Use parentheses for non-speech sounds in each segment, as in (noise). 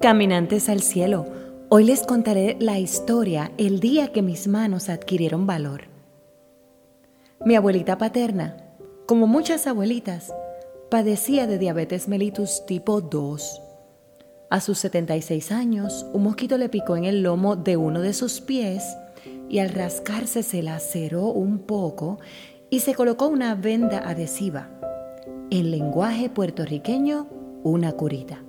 Caminantes al cielo, hoy les contaré la historia el día que mis manos adquirieron valor. Mi abuelita paterna, como muchas abuelitas, padecía de diabetes mellitus tipo 2. A sus 76 años, un mosquito le picó en el lomo de uno de sus pies y al rascarse se laceró un poco y se colocó una venda adhesiva. En lenguaje puertorriqueño, una curita.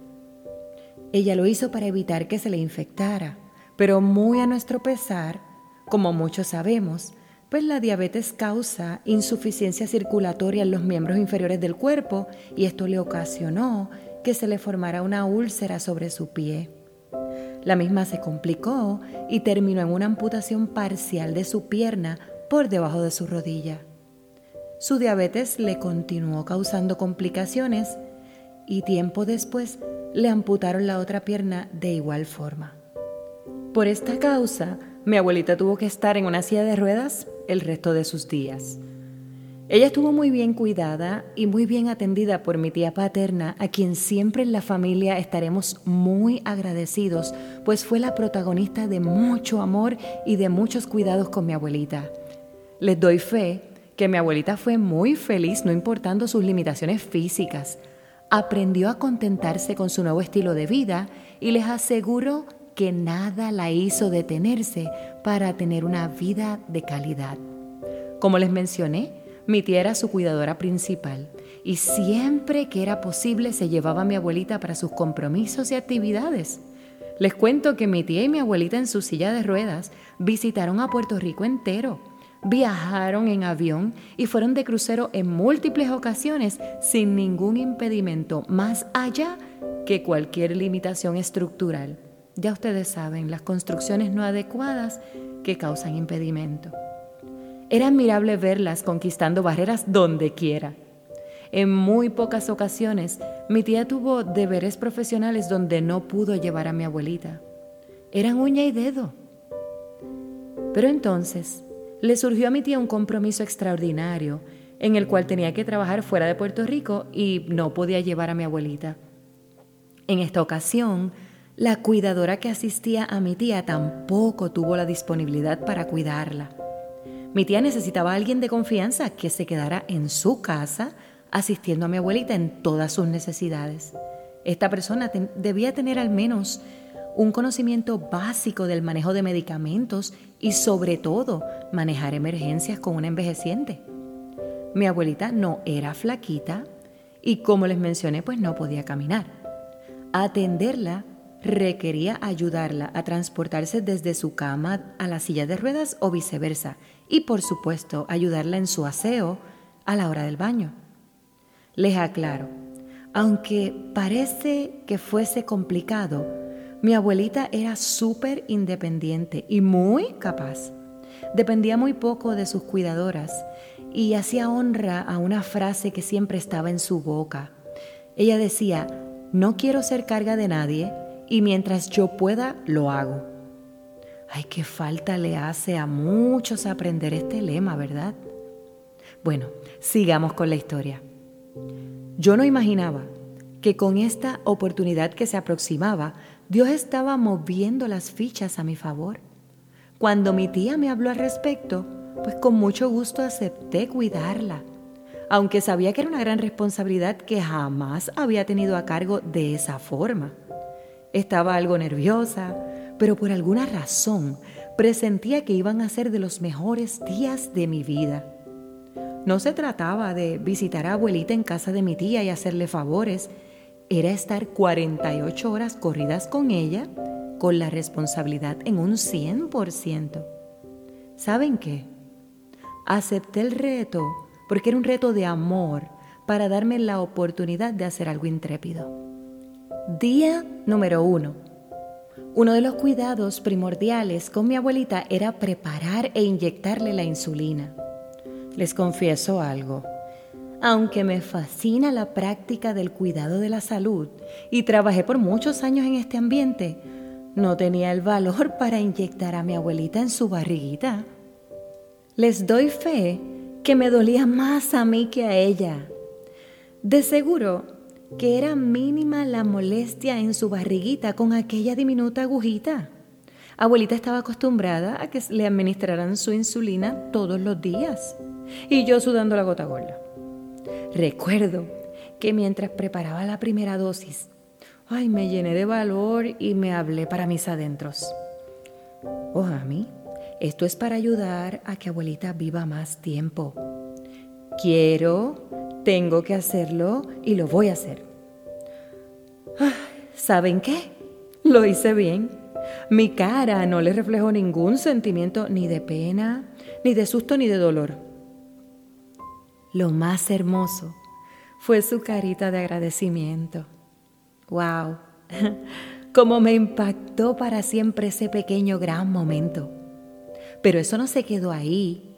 Ella lo hizo para evitar que se le infectara, pero muy a nuestro pesar, como muchos sabemos, pues la diabetes causa insuficiencia circulatoria en los miembros inferiores del cuerpo y esto le ocasionó que se le formara una úlcera sobre su pie. La misma se complicó y terminó en una amputación parcial de su pierna por debajo de su rodilla. Su diabetes le continuó causando complicaciones y tiempo después le amputaron la otra pierna de igual forma. Por esta causa, mi abuelita tuvo que estar en una silla de ruedas el resto de sus días. Ella estuvo muy bien cuidada y muy bien atendida por mi tía paterna, a quien siempre en la familia estaremos muy agradecidos, pues fue la protagonista de mucho amor y de muchos cuidados con mi abuelita. Les doy fe que mi abuelita fue muy feliz no importando sus limitaciones físicas, aprendió a contentarse con su nuevo estilo de vida y les aseguro que nada la hizo detenerse para tener una vida de calidad. Como les mencioné, mi tía era su cuidadora principal y siempre que era posible se llevaba a mi abuelita para sus compromisos y actividades. Les cuento que mi tía y mi abuelita en su silla de ruedas visitaron a Puerto Rico entero viajaron en avión y fueron de crucero en múltiples ocasiones sin ningún impedimento, más allá que cualquier limitación estructural. Ya ustedes saben, las construcciones no adecuadas que causan impedimento. Era admirable verlas conquistando barreras donde quiera. En muy pocas ocasiones, mi tía tuvo deberes profesionales donde no pudo llevar a mi abuelita. Eran uña y dedo. Pero entonces, le surgió a mi tía un compromiso extraordinario en el cual tenía que trabajar fuera de Puerto Rico y no podía llevar a mi abuelita. En esta ocasión, la cuidadora que asistía a mi tía tampoco tuvo la disponibilidad para cuidarla. Mi tía necesitaba a alguien de confianza que se quedara en su casa asistiendo a mi abuelita en todas sus necesidades. Esta persona debía tener al menos un conocimiento básico del manejo de medicamentos y sobre todo manejar emergencias con una envejeciente. Mi abuelita no era flaquita y como les mencioné pues no podía caminar. Atenderla requería ayudarla a transportarse desde su cama a la silla de ruedas o viceversa y por supuesto ayudarla en su aseo a la hora del baño. Les aclaro, aunque parece que fuese complicado, mi abuelita era súper independiente y muy capaz. Dependía muy poco de sus cuidadoras y hacía honra a una frase que siempre estaba en su boca. Ella decía, no quiero ser carga de nadie y mientras yo pueda, lo hago. Ay, qué falta le hace a muchos aprender este lema, ¿verdad? Bueno, sigamos con la historia. Yo no imaginaba que con esta oportunidad que se aproximaba, Dios estaba moviendo las fichas a mi favor. Cuando mi tía me habló al respecto, pues con mucho gusto acepté cuidarla, aunque sabía que era una gran responsabilidad que jamás había tenido a cargo de esa forma. Estaba algo nerviosa, pero por alguna razón presentía que iban a ser de los mejores días de mi vida. No se trataba de visitar a abuelita en casa de mi tía y hacerle favores, era estar 48 horas corridas con ella con la responsabilidad en un 100%. ¿Saben qué? Acepté el reto porque era un reto de amor para darme la oportunidad de hacer algo intrépido. Día número uno. Uno de los cuidados primordiales con mi abuelita era preparar e inyectarle la insulina. Les confieso algo. Aunque me fascina la práctica del cuidado de la salud y trabajé por muchos años en este ambiente, no tenía el valor para inyectar a mi abuelita en su barriguita. Les doy fe que me dolía más a mí que a ella. De seguro, que era mínima la molestia en su barriguita con aquella diminuta agujita. Abuelita estaba acostumbrada a que le administraran su insulina todos los días y yo sudando la gota gorda. Recuerdo que mientras preparaba la primera dosis, ay, me llené de valor y me hablé para mis adentros. Oh, esto es para ayudar a que abuelita viva más tiempo. Quiero, tengo que hacerlo y lo voy a hacer. ¿Saben qué? Lo hice bien. Mi cara no le reflejó ningún sentimiento ni de pena, ni de susto, ni de dolor. Lo más hermoso fue su carita de agradecimiento. ¡Wow! (laughs) Cómo me impactó para siempre ese pequeño gran momento. Pero eso no se quedó ahí.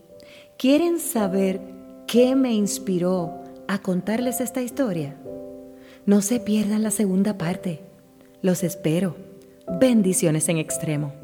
¿Quieren saber qué me inspiró a contarles esta historia? No se pierdan la segunda parte. Los espero. Bendiciones en extremo.